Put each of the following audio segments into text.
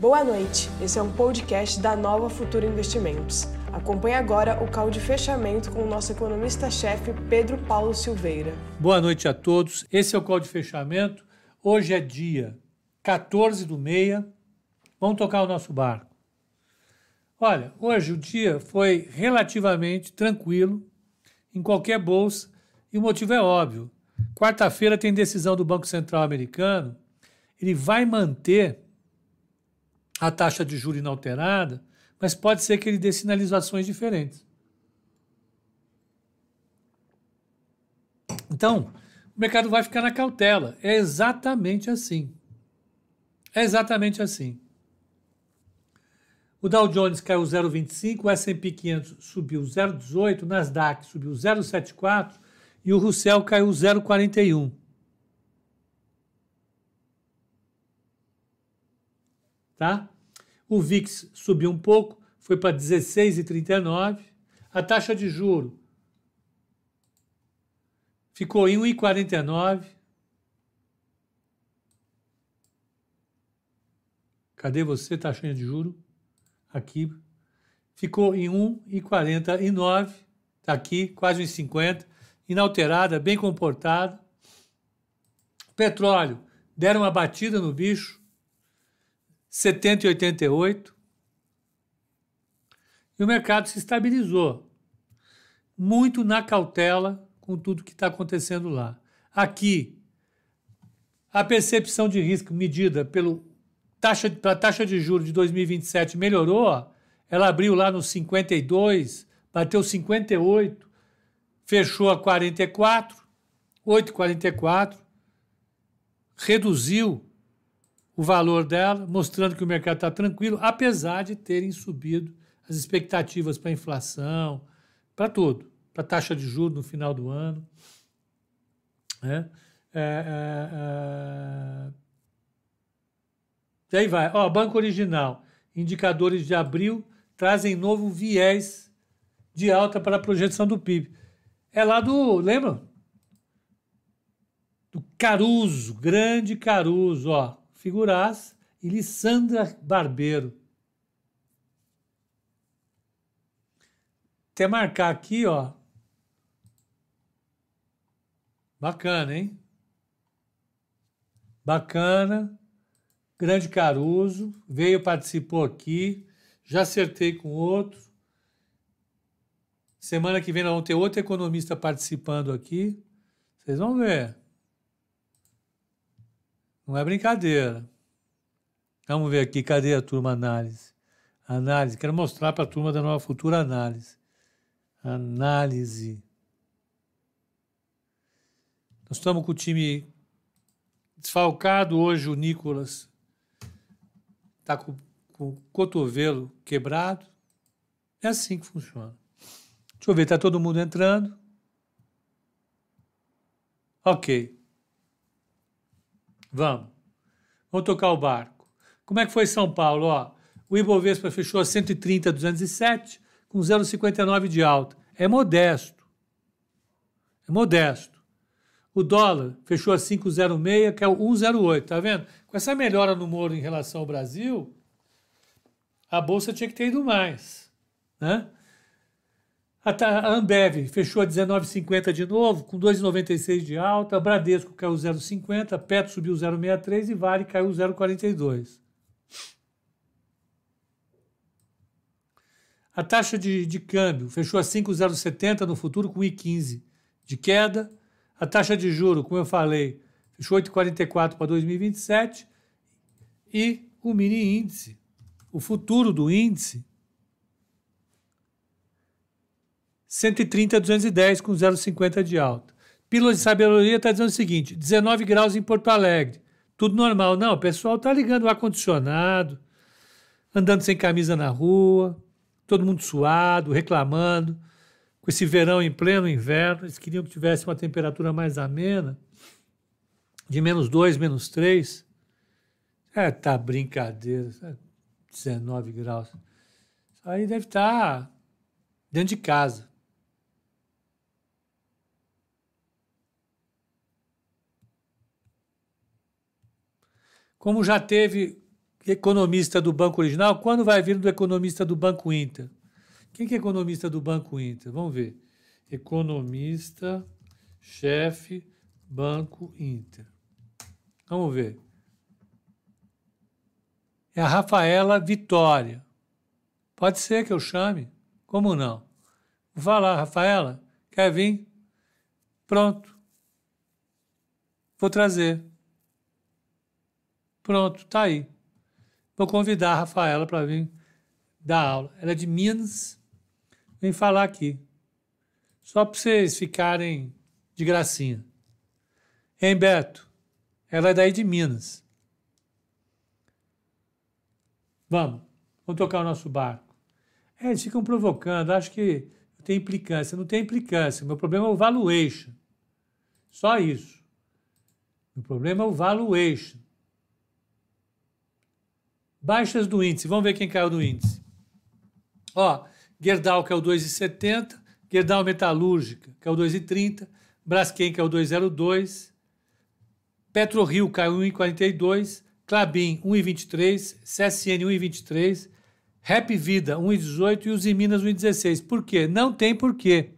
Boa noite, esse é um podcast da Nova Futura Investimentos. Acompanhe agora o call de fechamento com o nosso economista-chefe Pedro Paulo Silveira. Boa noite a todos, esse é o call de fechamento. Hoje é dia 14 do meia, vamos tocar o nosso barco. Olha, hoje o dia foi relativamente tranquilo em qualquer bolsa e o motivo é óbvio. Quarta-feira tem decisão do Banco Central americano, ele vai manter a taxa de juros inalterada, mas pode ser que ele dê sinalizações diferentes. Então, o mercado vai ficar na cautela. É exatamente assim. É exatamente assim. O Dow Jones caiu 0,25, o S&P 500 subiu 0,18, o Nasdaq subiu 0,74 e o Russell caiu 0,41. Tá? O VIX subiu um pouco, foi para 16,39. A taxa de juro ficou em 1,49. Cadê você, taxinha de juro? Aqui. Ficou em 1,49. Está aqui, quase 1,50. Inalterada, bem comportada. Petróleo, deram uma batida no bicho. 70 e 88. E o mercado se estabilizou. Muito na cautela com tudo que está acontecendo lá. Aqui, a percepção de risco medida pelo taxa, pela taxa de juros de 2027 melhorou. Ela abriu lá nos 52, bateu 58, fechou a 44, 8,44, reduziu o valor dela, mostrando que o mercado está tranquilo, apesar de terem subido as expectativas para inflação, para tudo, para taxa de juros no final do ano. Né? É, é, é... Aí vai. Ó, Banco Original, indicadores de abril trazem novo viés de alta para a projeção do PIB. É lá do, lembra? Do Caruso, grande Caruso, ó figuraça, e Lissandra Barbeiro. Até marcar aqui, ó. Bacana, hein? Bacana. Grande Caruso veio, participou aqui. Já acertei com outro. Semana que vem nós vamos ter outro economista participando aqui. Vocês vão ver. Não é brincadeira. Vamos ver aqui, cadê a turma análise? Análise, quero mostrar para a turma da nova futura análise. Análise. Nós estamos com o time desfalcado hoje, o Nicolas está com, com o cotovelo quebrado. É assim que funciona. Deixa eu ver, está todo mundo entrando. Ok. Vamos. Vamos tocar o barco. Como é que foi São Paulo? Ó, o Ibovespa fechou a 130,207 com 0,59 de alta. É modesto. É modesto. O dólar fechou a 5,06, que é o 1,08. Tá vendo? Com essa melhora no Moro em relação ao Brasil, a bolsa tinha que ter ido mais, né? A Ambev fechou a 19,50 de novo, com 2,96 de alta. A Bradesco caiu 0,50, Petro subiu 0,63 e Vale caiu 0,42. A taxa de, de câmbio fechou a 5,070 no futuro, com 1,15 de queda. A taxa de juro, como eu falei, fechou 8,44 para 2027. E o mini índice, o futuro do índice, 130 a 210 com 0,50 de alta. Pílula de sabedoria está dizendo o seguinte: 19 graus em Porto Alegre. Tudo normal. Não, o pessoal está ligando o ar-condicionado, andando sem camisa na rua, todo mundo suado, reclamando. Com esse verão em pleno inverno, eles queriam que tivesse uma temperatura mais amena, de menos 2, menos 3. É, tá brincadeira. 19 graus. Aí deve estar tá dentro de casa. Como já teve economista do Banco Original, quando vai vir do economista do Banco Inter? Quem que é economista do Banco Inter? Vamos ver. Economista, chefe, Banco Inter. Vamos ver. É a Rafaela Vitória. Pode ser que eu chame. Como não? Vou falar, Rafaela, quer vir? Pronto. Vou trazer. Pronto, tá aí. Vou convidar a Rafaela para vir dar aula. Ela é de Minas. Vem falar aqui. Só para vocês ficarem de gracinha. Hein, Beto? Ela é daí de Minas. Vamos, vamos tocar o nosso barco. É, eles ficam provocando, acho que tem implicância. Não tem implicância. Meu problema é o valuation. Só isso. Meu problema é o valuation. Baixas do índice. Vamos ver quem caiu do índice. Ó, Gerdau, que é o 2,70. Gerdau Metalúrgica, o 2,30. Braskem, o 2,02. PetroRio caiu 1,42. Clabin 1,23. CSN 1,23. Rap Vida 1,18 e os Minas 1,16. Por quê? Não tem porquê.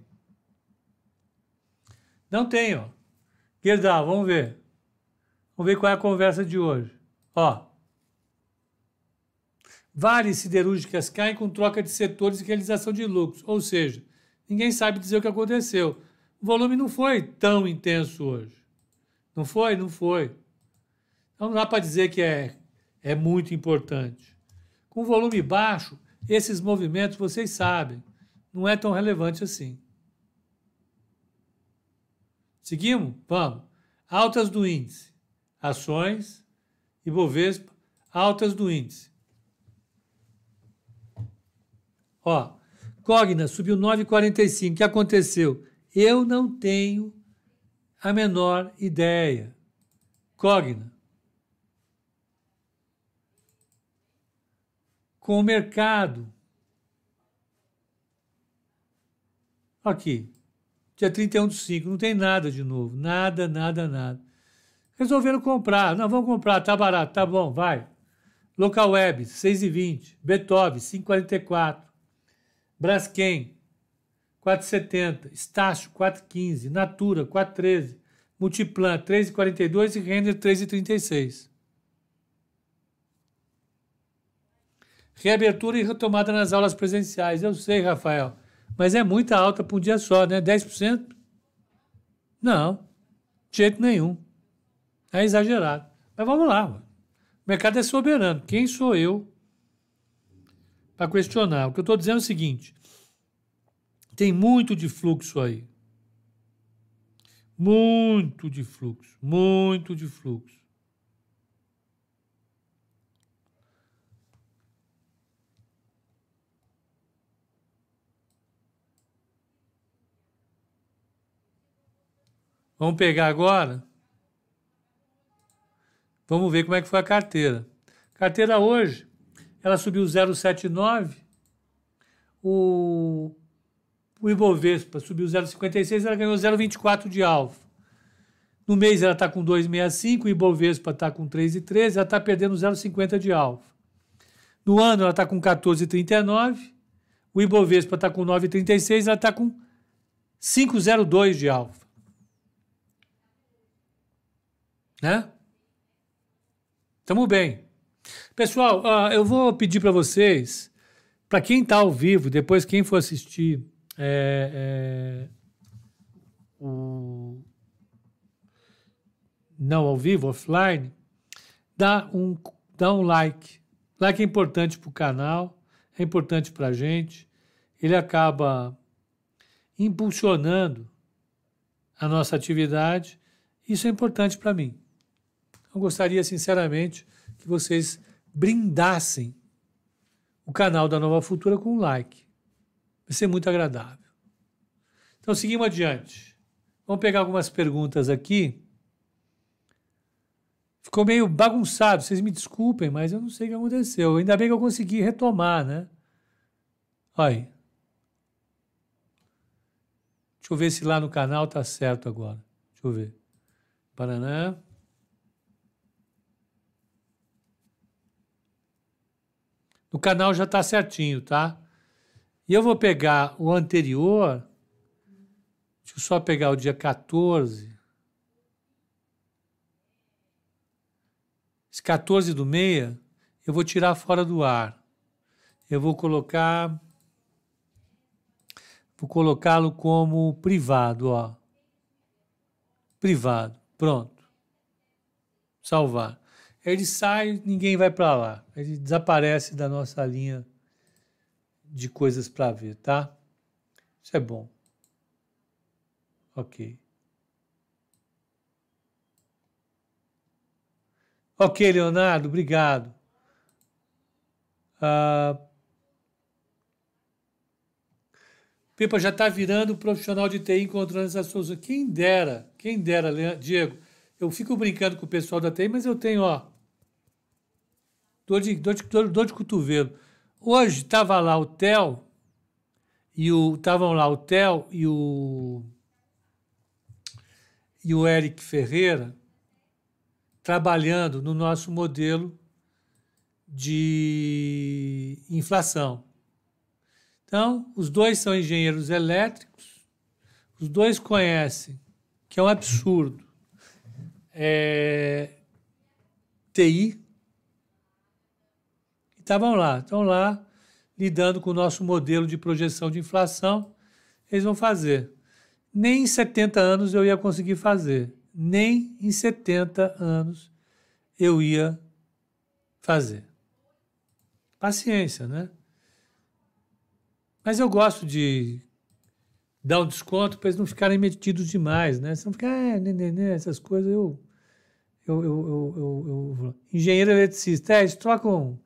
Não tem, ó. Gerdau, vamos ver. Vamos ver qual é a conversa de hoje. Ó. Várias siderúrgicas caem com troca de setores e realização de lucros. Ou seja, ninguém sabe dizer o que aconteceu. O volume não foi tão intenso hoje. Não foi? Não foi. Então não dá para dizer que é, é muito importante. Com volume baixo, esses movimentos, vocês sabem, não é tão relevante assim. Seguimos? Vamos. Altas do índice. Ações, Ibovespa, altas do índice. Ó, Cogna subiu 9,45. O que aconteceu? Eu não tenho a menor ideia. Cogna. Com o mercado. Aqui. Dia 31 de 5. Não tem nada de novo. Nada, nada, nada. Resolveram comprar. Não, vamos comprar. Tá barato. Tá bom, vai. Local Web, 6,20. Beethoven, 5,44. Braskem, 4,70. Estácio, 4,15. Natura, 4,13. Multiplan, 3,42 e Render, 3,36. Reabertura e retomada nas aulas presenciais. Eu sei, Rafael, mas é muita alta para um dia só, né? 10%? Não, de jeito nenhum. É exagerado. Mas vamos lá. Mano. O mercado é soberano. Quem sou eu para questionar. O que eu estou dizendo é o seguinte: tem muito de fluxo aí. Muito de fluxo, muito de fluxo. Vamos pegar agora. Vamos ver como é que foi a carteira. Carteira hoje, ela subiu 0,79, o, o Ibovespa subiu 0,56, ela ganhou 0,24 de alfa. No mês ela está com 2,65, o Ibovespa está com 3,13, ela está perdendo 0,50 de alfa. No ano ela está com 14,39, o Ibovespa está com 9,36, ela está com 5,02 de alfa. Né? Estamos bem. Pessoal, uh, eu vou pedir para vocês, para quem está ao vivo, depois quem for assistir é, é, o não ao vivo, offline, dá um, dá um like. Like é importante para o canal, é importante para a gente. Ele acaba impulsionando a nossa atividade. Isso é importante para mim. Eu gostaria, sinceramente, que vocês brindassem o canal da Nova Futura com um like. Vai ser muito agradável. Então, seguimos adiante. Vamos pegar algumas perguntas aqui. Ficou meio bagunçado, vocês me desculpem, mas eu não sei o que aconteceu. Ainda bem que eu consegui retomar, né? Olha aí. Deixa eu ver se lá no canal tá certo agora. Deixa eu ver. Paraná. No canal já está certinho, tá? E eu vou pegar o anterior. Deixa eu só pegar o dia 14. Esse 14 do meia, eu vou tirar fora do ar. Eu vou colocar. Vou colocá-lo como privado, ó. Privado. Pronto. Salvar. Ele sai, ninguém vai para lá. Ele desaparece da nossa linha de coisas para ver, tá? Isso é bom. Ok. Ok, Leonardo, obrigado. Uh, Pepa já está virando profissional de TI encontrando essas pessoas. Quem dera, quem dera, Diego. Eu fico brincando com o pessoal da TI, mas eu tenho, ó, dor de, dor de, dor, dor de cotovelo. Hoje estava lá o Theo e o estavam lá o Theo e o e o Eric Ferreira trabalhando no nosso modelo de inflação. Então, os dois são engenheiros elétricos, os dois conhecem, que é um absurdo, é, TI, estavam lá, estão lá lidando com o nosso modelo de projeção de inflação, eles vão fazer. Nem em 70 anos eu ia conseguir fazer, nem em 70 anos eu ia fazer. Paciência, né? Mas eu gosto de dar um desconto para eles não ficarem metidos demais, né? Se não ficar, ah, né, né, né, essas coisas, eu, eu, eu, eu, eu, engenheiro eletricista, é, eles trocam,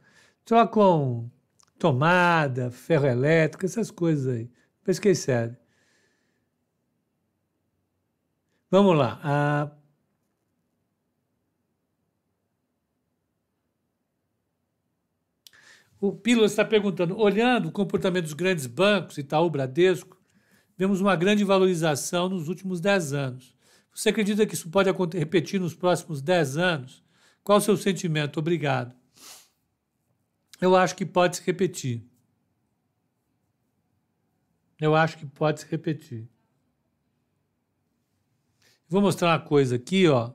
trocam tomada, ferro elétrico, essas coisas aí. Depois que serve. Vamos lá. A O Pílula está perguntando: olhando o comportamento dos grandes bancos, Itaú, Bradesco, vemos uma grande valorização nos últimos 10 anos. Você acredita que isso pode repetir nos próximos 10 anos? Qual o seu sentimento? Obrigado. Eu acho que pode se repetir. Eu acho que pode se repetir. Vou mostrar uma coisa aqui, ó,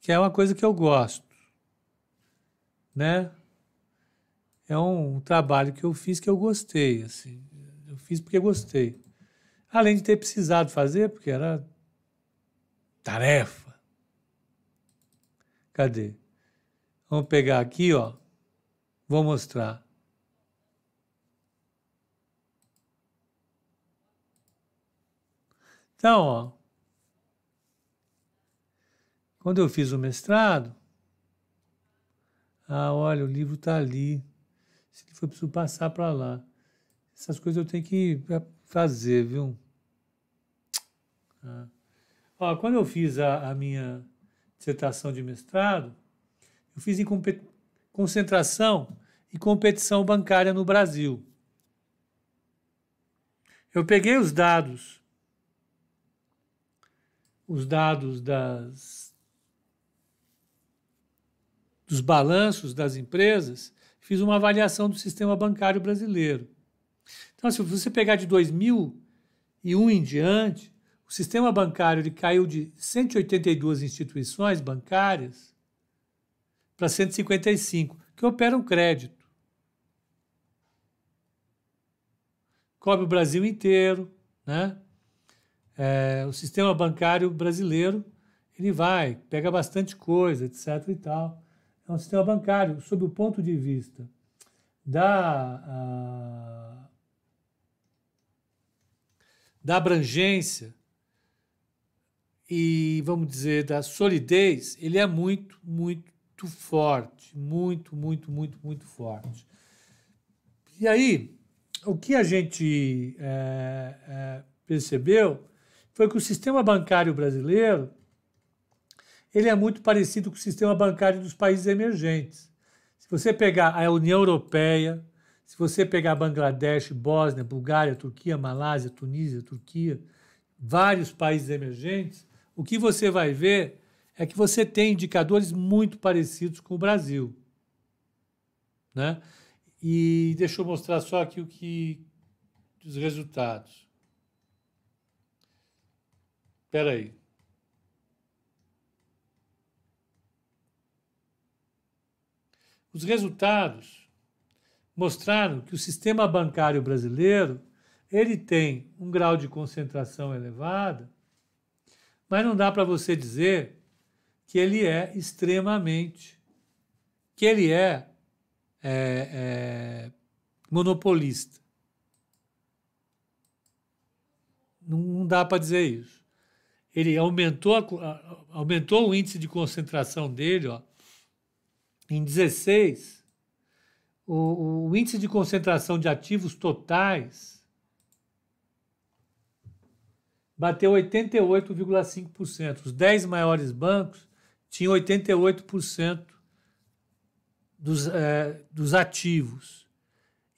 que é uma coisa que eu gosto, né? é um trabalho que eu fiz que eu gostei, assim. Eu fiz porque gostei. Além de ter precisado fazer, porque era tarefa. Cadê? Vamos pegar aqui, ó. Vou mostrar. Então, ó, quando eu fiz o mestrado, ah, olha, o livro está ali se for preciso passar para lá. Essas coisas eu tenho que fazer, viu? Ah. Ó, quando eu fiz a, a, minha dissertação de mestrado, eu fiz em concentração e competição bancária no Brasil. Eu peguei os dados, os dados das, dos balanços das empresas fiz uma avaliação do sistema bancário brasileiro. Então, se você pegar de 2001 em diante, o sistema bancário ele caiu de 182 instituições bancárias para 155, que operam crédito. Cobre o Brasil inteiro, né? É, o sistema bancário brasileiro ele vai, pega bastante coisa, etc. e tal é um sistema bancário, sob o ponto de vista da, a, da abrangência e, vamos dizer, da solidez, ele é muito, muito forte. Muito, muito, muito, muito forte. E aí, o que a gente é, é, percebeu foi que o sistema bancário brasileiro ele é muito parecido com o sistema bancário dos países emergentes. Se você pegar a União Europeia, se você pegar Bangladesh, Bósnia, Bulgária, Turquia, Malásia, Tunísia, Turquia, vários países emergentes, o que você vai ver é que você tem indicadores muito parecidos com o Brasil. Né? E deixa eu mostrar só aqui o que os resultados. Espera aí. Os resultados mostraram que o sistema bancário brasileiro ele tem um grau de concentração elevada, mas não dá para você dizer que ele é extremamente, que ele é, é, é monopolista. Não, dá para dizer isso. Ele aumentou, a, aumentou o índice de concentração dele ó, em 16. O, o índice de concentração de ativos totais bateu 88,5%. Os 10 maiores bancos tinham 88% dos, é, dos ativos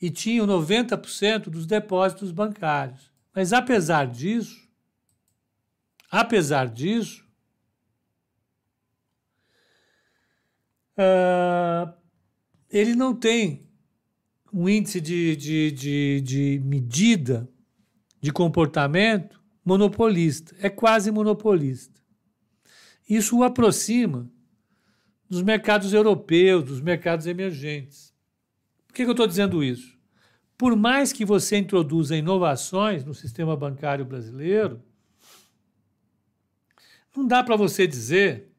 e tinham 90% dos depósitos bancários. Mas apesar disso, apesar disso, uh, ele não tem um índice de, de, de, de medida de comportamento monopolista, é quase monopolista. Isso o aproxima dos mercados europeus, dos mercados emergentes. Por que, eu estou dizendo isso? Por mais que você introduza inovações no sistema bancário brasileiro, não dá para você dizer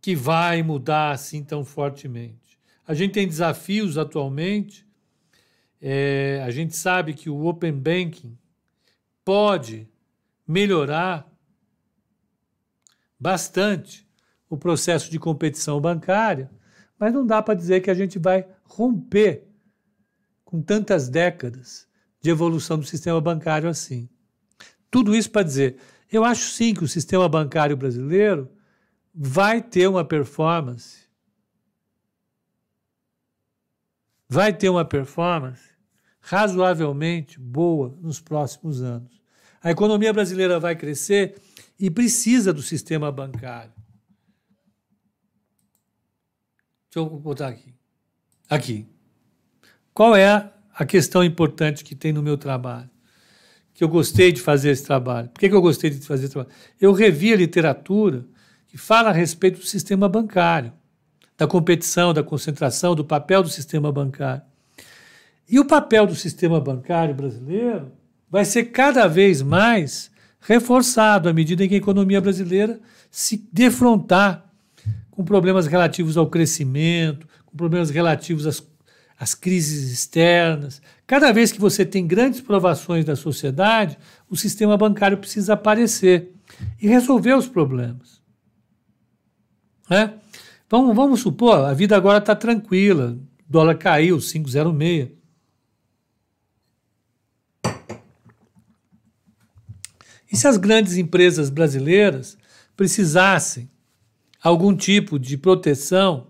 que vai mudar assim tão fortemente. A gente tem desafios atualmente. É, a gente sabe que o Open Banking pode melhorar bastante o processo de competição bancária, mas não dá para dizer que a gente vai romper com tantas décadas de evolução do sistema bancário assim. Tudo isso para dizer, eu acho sim que o sistema bancário brasileiro vai ter uma performance, vai ter uma performance razoavelmente boa nos próximos anos. A economia brasileira vai crescer e precisa do sistema bancário. Deixa eu botar aqui. Aqui. Qual é a questão importante que tem no meu trabalho? Que eu gostei de fazer esse trabalho. Por que, eu gostei de fazer esse trabalho? Eu revi a literatura que fala a respeito do sistema bancário, da competição, da concentração, do papel do sistema bancário. E o papel do sistema bancário brasileiro vai ser cada vez mais reforçado à medida em que a economia brasileira se defrontar com problemas relativos ao crescimento, com problemas relativos às as crises externas. Cada vez que você tem grandes provações da sociedade, o sistema bancário precisa aparecer e resolver os problemas. Né? Vamos, vamos supor, a vida agora está tranquila, o dólar caiu, 5,06. E se as grandes empresas brasileiras precisassem algum tipo de proteção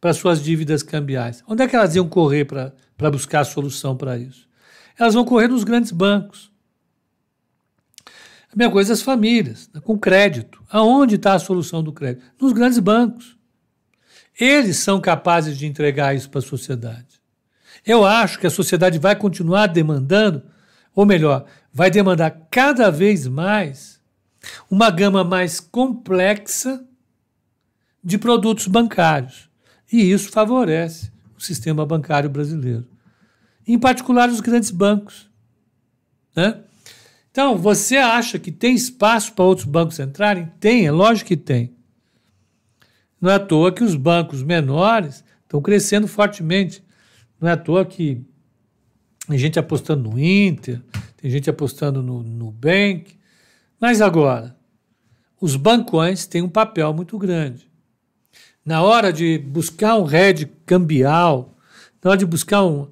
para suas dívidas cambiais. Onde é que elas iam correr para buscar a solução para isso? Elas vão correr nos grandes bancos. A mesma coisa as famílias, né, com crédito. Aonde está a solução do crédito? Nos grandes bancos. Eles são capazes de entregar isso para a sociedade. Eu acho que a sociedade vai continuar demandando, ou melhor, vai demandar cada vez mais uma gama mais complexa de produtos bancários. E isso favorece o sistema bancário brasileiro. Em particular, os grandes bancos. Né? Então, você acha que tem espaço para outros bancos entrarem? Tem, é lógico que tem. Não é à toa que os bancos menores estão crescendo fortemente. Não é à toa que tem gente apostando no Inter, tem gente apostando no Nubank. Mas agora, os bancões têm um papel muito grande na hora de buscar um RED cambial, na hora de buscar um,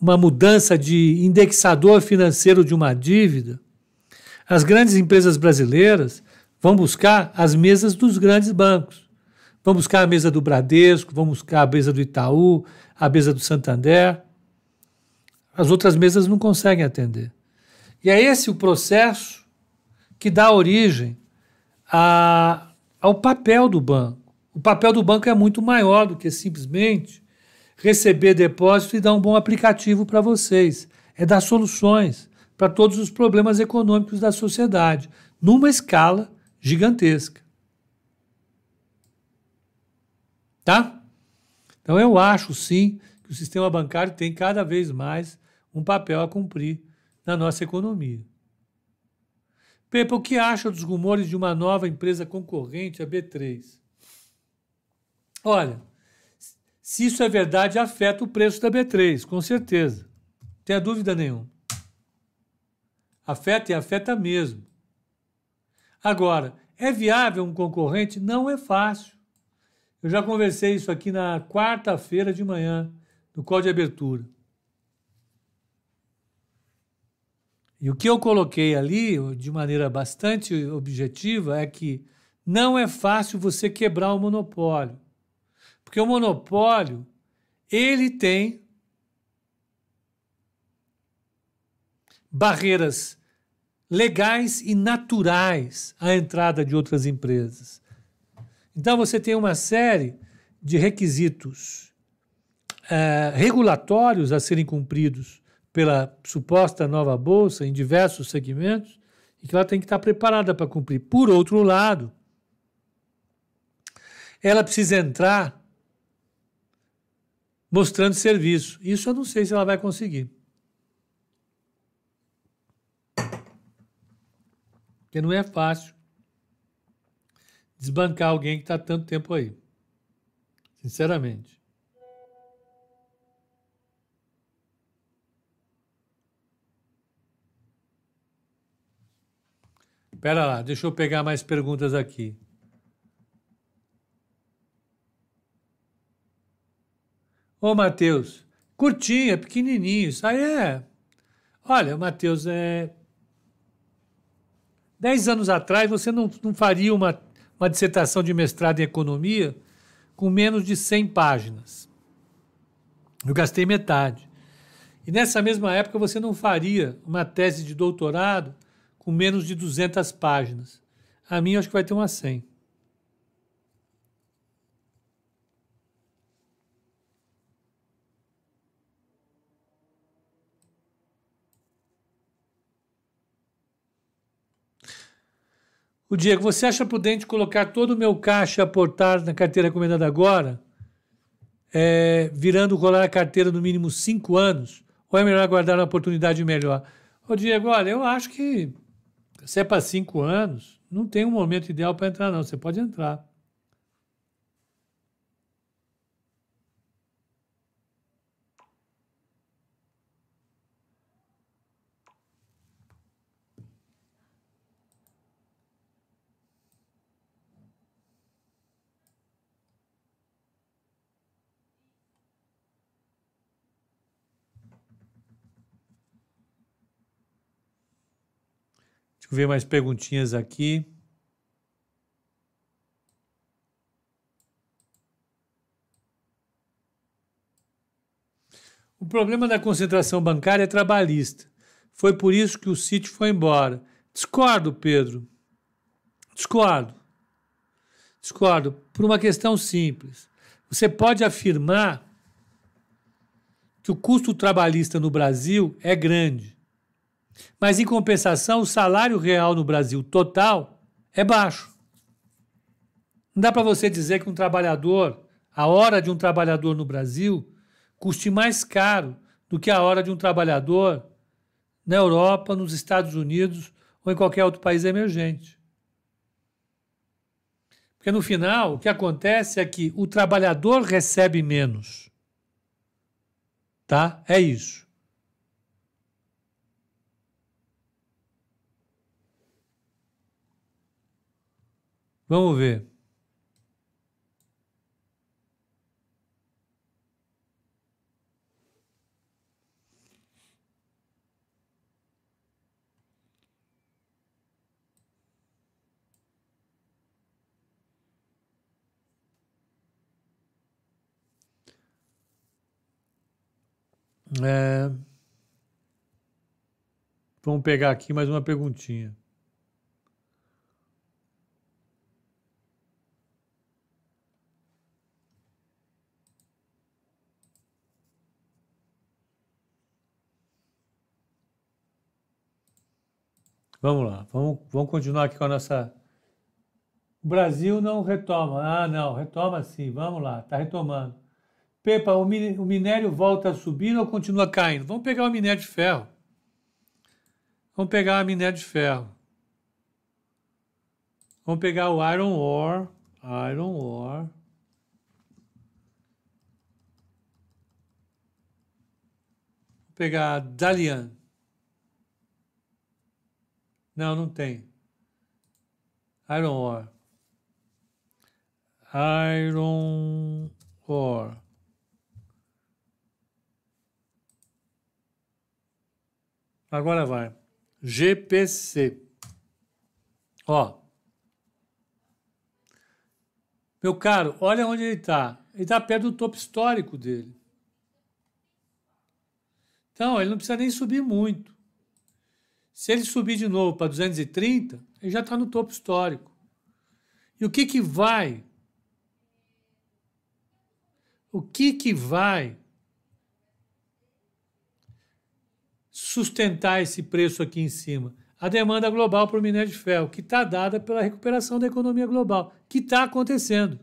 uma mudança de indexador financeiro de uma dívida, as grandes empresas brasileiras vão buscar as mesas dos grandes bancos. Vão buscar a mesa do Bradesco, vão buscar a mesa do Itaú, a mesa do Santander. As outras mesas não conseguem atender. E é esse o processo que dá origem a, ao papel do banco. O papel do banco é muito maior do que simplesmente receber depósito e dar um bom aplicativo para vocês. É dar soluções para todos os problemas econômicos da sociedade, numa escala gigantesca. Tá? Então eu acho sim que o sistema bancário tem cada vez mais um papel a cumprir na nossa economia. Pepa, o que acha dos rumores de uma nova empresa concorrente, a B3? Olha, se isso é verdade, afeta o preço da B3, com certeza. Não tenha dúvida nenhuma. Afeta e afeta mesmo. Agora, é viável um concorrente? Não é fácil. Eu já conversei isso aqui na quarta-feira de manhã, no código de abertura. E o que eu coloquei ali, de maneira bastante objetiva, é que não é fácil você quebrar o monopólio. Porque o monopólio, ele tem barreiras legais e naturais à entrada de outras empresas. Então você tem uma série de requisitos é, regulatórios a serem cumpridos pela suposta nova bolsa em diversos segmentos e que ela tem que estar preparada para cumprir. Por outro lado, ela precisa entrar mostrando serviço. Isso eu não sei se ela vai conseguir. Porque não é fácil desbancar alguém que está tanto tempo aí. Sinceramente. Espera lá, deixa eu pegar mais perguntas aqui. Ô, Matheus, curtinho, é pequenininho. Isso aí é. Olha, Matheus, é. Dez anos atrás você não, não faria uma, uma dissertação de mestrado em economia com menos de 100 páginas. Eu gastei metade. E nessa mesma época você não faria uma tese de doutorado com menos de 200 páginas. A minha acho que vai ter umas 100. O Diego, você acha prudente colocar todo o meu caixa aportar na carteira recomendada agora, é, virando rolar a carteira no mínimo cinco anos? Ou é melhor aguardar uma oportunidade melhor? Ô Diego, olha, eu acho que se é para cinco anos, não tem um momento ideal para entrar, não. Você pode entrar. Deixa eu ver mais perguntinhas aqui. O problema da concentração bancária é trabalhista. Foi por isso que o sítio foi embora. Discordo, Pedro. Discordo. Discordo. Por uma questão simples. Você pode afirmar que o custo trabalhista no Brasil é grande. Mas, em compensação, o salário real no Brasil total é baixo. Não dá para você dizer que um trabalhador, a hora de um trabalhador no Brasil, custe mais caro do que a hora de um trabalhador na Europa, nos Estados Unidos ou em qualquer outro país emergente. Porque no final, o que acontece é que o trabalhador recebe menos. Tá? É isso. Vamos ver. É... Vamos pegar aqui mais uma perguntinha. Vamos lá, vamos, vamos continuar aqui com a nossa. O Brasil não retoma. Ah, não, retoma sim, vamos lá, está retomando. Pepa, o minério volta a subir ou continua caindo? Vamos pegar o minério de ferro. Vamos pegar o minério de ferro. Vamos pegar o iron ore. Iron ore. Vou pegar Dalian. Não, não tem. Iron ore. Iron ore. Agora vai. GPC. Ó. Meu caro, olha onde ele está. Ele está perto do topo histórico dele. Então, ele não precisa nem subir muito. Se ele subir de novo para 230, ele já está no topo histórico. E o que que vai? O que que vai sustentar esse preço aqui em cima? A demanda global para o minério de ferro, que está dada pela recuperação da economia global, que está acontecendo.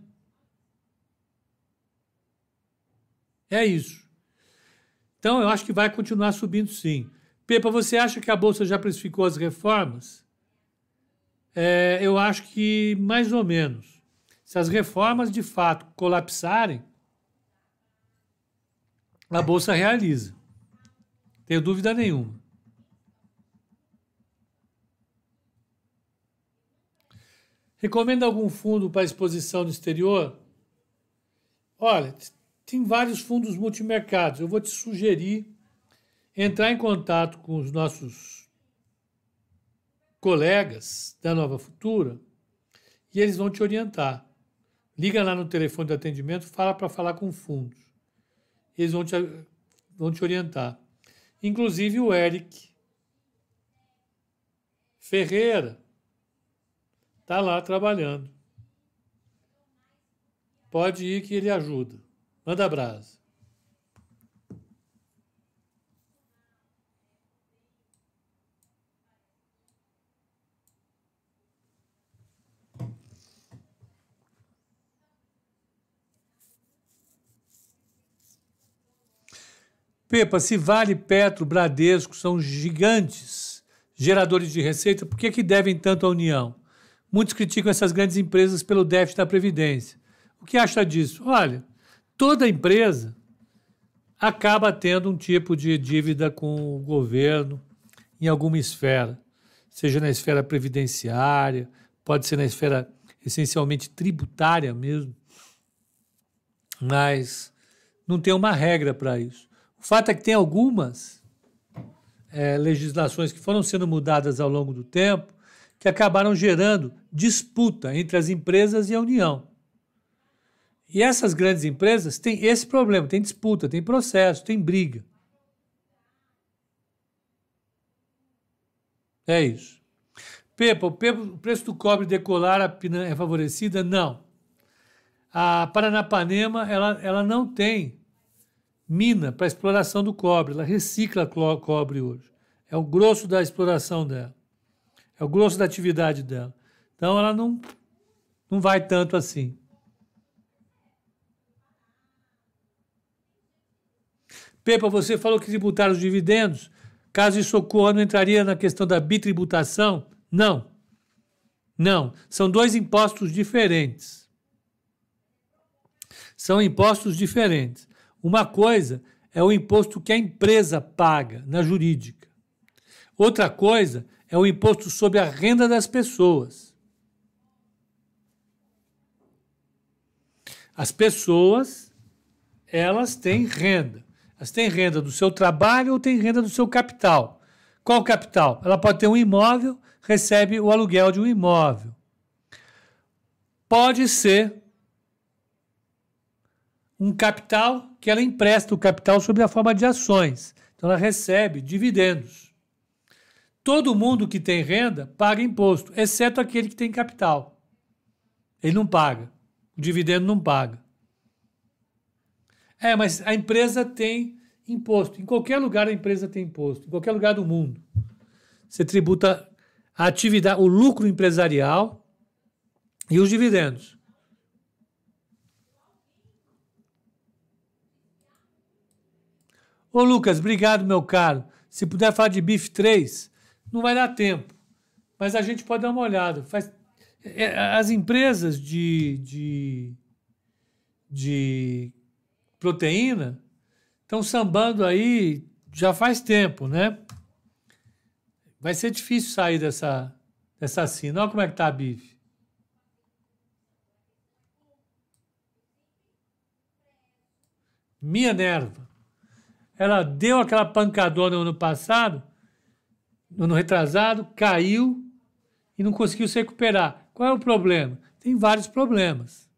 É isso. Então, eu acho que vai continuar subindo sim. Pepa, você acha que a Bolsa já precificou as reformas? É, eu acho que mais ou menos. Se as reformas de fato colapsarem, a Bolsa realiza. Tenho dúvida nenhuma. Recomenda algum fundo para exposição no exterior? Olha, tem vários fundos multimercados. Eu vou te sugerir entrar em contato com os nossos colegas da Nova Futura e eles vão te orientar. Liga lá no telefone de atendimento, fala para falar com fundos. Eles vão te, vão te orientar. Inclusive o Eric Ferreira está lá trabalhando. Pode ir que ele ajuda. Manda brasa. Pepa, se Vale, Petro, Bradesco são gigantes geradores de receita, por que, que devem tanto à União? Muitos criticam essas grandes empresas pelo déficit da Previdência. O que acha disso? Olha, toda empresa acaba tendo um tipo de dívida com o governo em alguma esfera, seja na esfera previdenciária, pode ser na esfera essencialmente tributária mesmo, mas não tem uma regra para isso. O fato é que tem algumas é, legislações que foram sendo mudadas ao longo do tempo que acabaram gerando disputa entre as empresas e a União. E essas grandes empresas têm esse problema, tem disputa, tem processo, tem briga. É isso. Pepa, o preço do cobre decolar a é favorecida? Não. A Paranapanema ela, ela não tem mina para exploração do cobre, ela recicla cobre hoje. É o grosso da exploração dela. É o grosso da atividade dela. Então ela não, não vai tanto assim. Pepa, você falou que tributar os dividendos, caso isso ocorra, não entraria na questão da bitributação? Não. Não. São dois impostos diferentes. São impostos diferentes. Uma coisa é o imposto que a empresa paga na jurídica. Outra coisa é o imposto sobre a renda das pessoas. As pessoas, elas têm renda. Elas têm renda do seu trabalho ou têm renda do seu capital. Qual capital? Ela pode ter um imóvel, recebe o aluguel de um imóvel. Pode ser um capital que ela empresta o capital sob a forma de ações. Então ela recebe dividendos. Todo mundo que tem renda paga imposto, exceto aquele que tem capital. Ele não paga. O dividendo não paga. É, mas a empresa tem imposto. Em qualquer lugar a empresa tem imposto. Em qualquer lugar do mundo. Você tributa a atividade, o lucro empresarial e os dividendos. Ô Lucas, obrigado, meu caro. Se puder falar de BIF 3, não vai dar tempo, mas a gente pode dar uma olhada. Faz, é, as empresas de, de, de proteína estão sambando aí já faz tempo, né? Vai ser difícil sair dessa, dessa cena. Olha como é que tá a bife. Minha nerva. Ela deu aquela pancadona no ano passado, no ano retrasado, caiu e não conseguiu se recuperar. Qual é o problema? Tem vários problemas.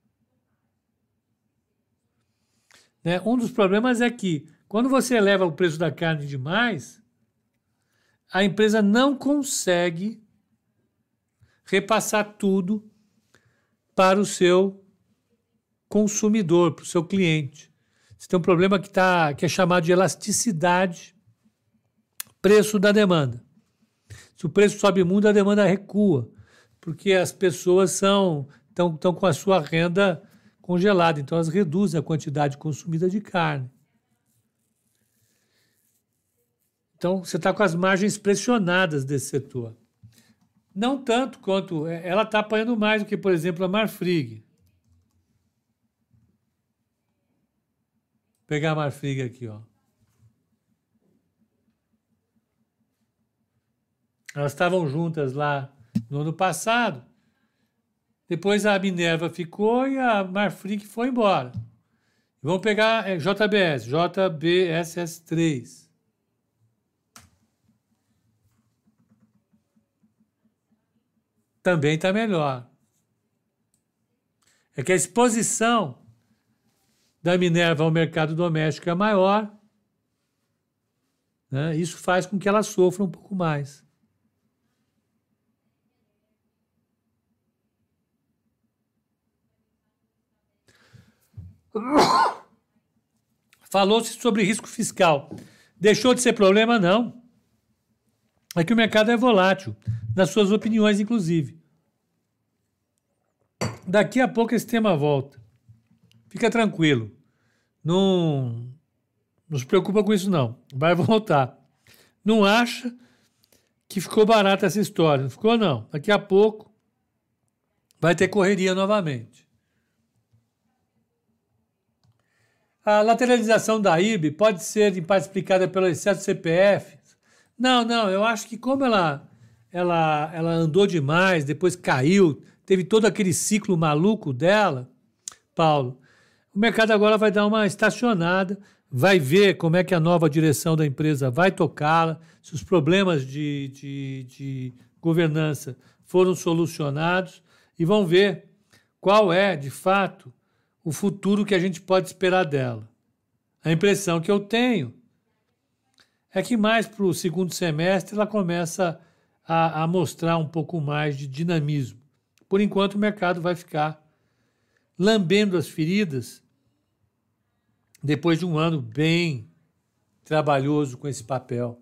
Né? Um dos problemas é que, quando você eleva o preço da carne demais, a empresa não consegue repassar tudo para o seu consumidor, para o seu cliente. Você tem um problema que, tá, que é chamado de elasticidade, preço da demanda. Se o preço sobe muito, a demanda recua, porque as pessoas são estão com a sua renda congelada, então elas reduzem a quantidade consumida de carne. Então você está com as margens pressionadas desse setor. Não tanto quanto é, ela está apanhando mais do que, por exemplo, a Marfrig. Pegar a Marfrig aqui, ó. Elas estavam juntas lá no ano passado. Depois a Minerva ficou e a Marfrig foi embora. Vamos pegar é, JBS, JBSS3. Também está melhor. É que a exposição da Minerva ao mercado doméstico é maior. Né? Isso faz com que ela sofra um pouco mais. Falou-se sobre risco fiscal. Deixou de ser problema? Não. É que o mercado é volátil, nas suas opiniões, inclusive. Daqui a pouco esse tema volta. Fica tranquilo. Não, não se preocupa com isso, não. Vai voltar. Não acha que ficou barata essa história. Não ficou, não. Daqui a pouco vai ter correria novamente. A lateralização da IB pode ser, em parte, explicada pelo excesso de CPF? Não, não, eu acho que como ela, ela, ela andou demais, depois caiu, teve todo aquele ciclo maluco dela, Paulo, o mercado agora vai dar uma estacionada, vai ver como é que a nova direção da empresa vai tocá-la, se os problemas de, de, de governança foram solucionados e vão ver qual é, de fato, o futuro que a gente pode esperar dela. A impressão que eu tenho é que mais para o segundo semestre ela começa a, a, mostrar um pouco mais de dinamismo. Por enquanto, o mercado vai ficar lambendo as feridas depois de um ano bem trabalhoso com esse papel.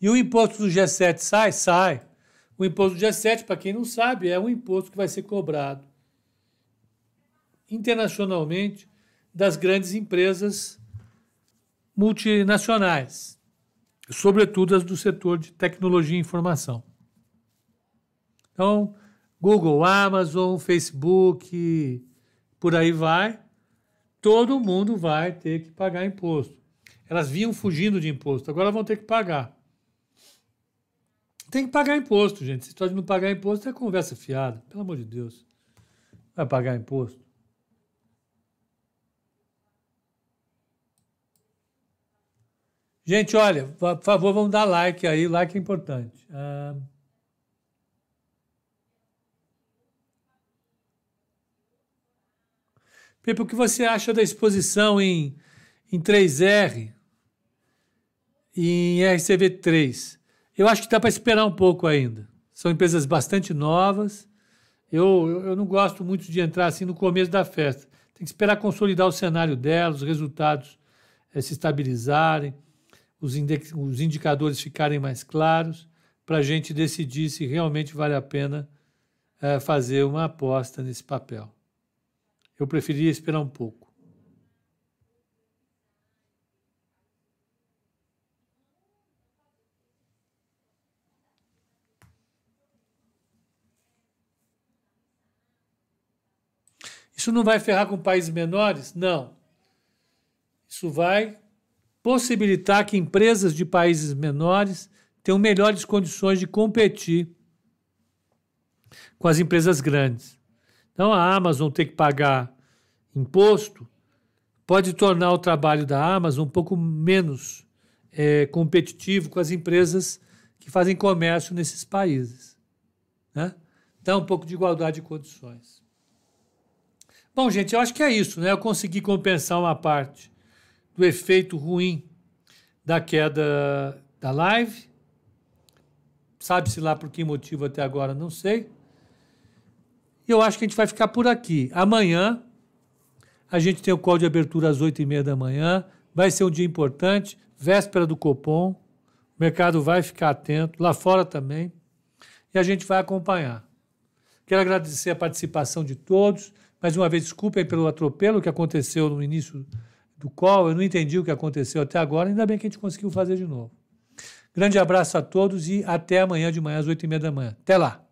E o imposto do G7 sai? Sai. O imposto do G7, para quem não sabe, é um imposto que vai ser cobrado internacionalmente das grandes empresas multinacionais, sobretudo as do setor de tecnologia e informação. Então, Google, Amazon, Facebook, por aí vai, todo mundo vai ter que pagar imposto. Elas vinham fugindo de imposto, agora vão ter que pagar. Tem que pagar imposto, gente. Se de não pagar imposto é conversa fiada, pelo amor de Deus. Vai pagar imposto. Gente, olha, por favor, vamos dar like aí, like é importante. Ah... Pepe, o que você acha da exposição em, em 3R e em RCV3? Eu acho que dá para esperar um pouco ainda. São empresas bastante novas. Eu, eu, eu não gosto muito de entrar assim no começo da festa. Tem que esperar consolidar o cenário delas, os resultados é, se estabilizarem os, os indicadores ficarem mais claros, para a gente decidir se realmente vale a pena é, fazer uma aposta nesse papel. Eu preferia esperar um pouco. Isso não vai ferrar com países menores? Não. Isso vai possibilitar que empresas de países menores tenham melhores condições de competir com as empresas grandes. Então, a Amazon ter que pagar imposto pode tornar o trabalho da Amazon um pouco menos é, competitivo com as empresas que fazem comércio nesses países. Né? Dá um pouco de igualdade de condições. Bom, gente, eu acho que é isso, né? Eu consegui compensar uma parte do efeito ruim da queda da live. Sabe-se lá por que motivo até agora, não sei. E eu acho que a gente vai ficar por aqui. Amanhã a gente tem o call de abertura às oito e meia da manhã. Vai ser um dia importante, véspera do Copom. O mercado vai ficar atento, lá fora também. E a gente vai acompanhar. Quero agradecer a participação de todos. Mais uma vez, desculpem pelo atropelo que aconteceu no início do call. Eu não entendi o que aconteceu até agora. Ainda bem que a gente conseguiu fazer de novo. Grande abraço a todos e até amanhã de manhã às oito e meia da manhã. Até lá!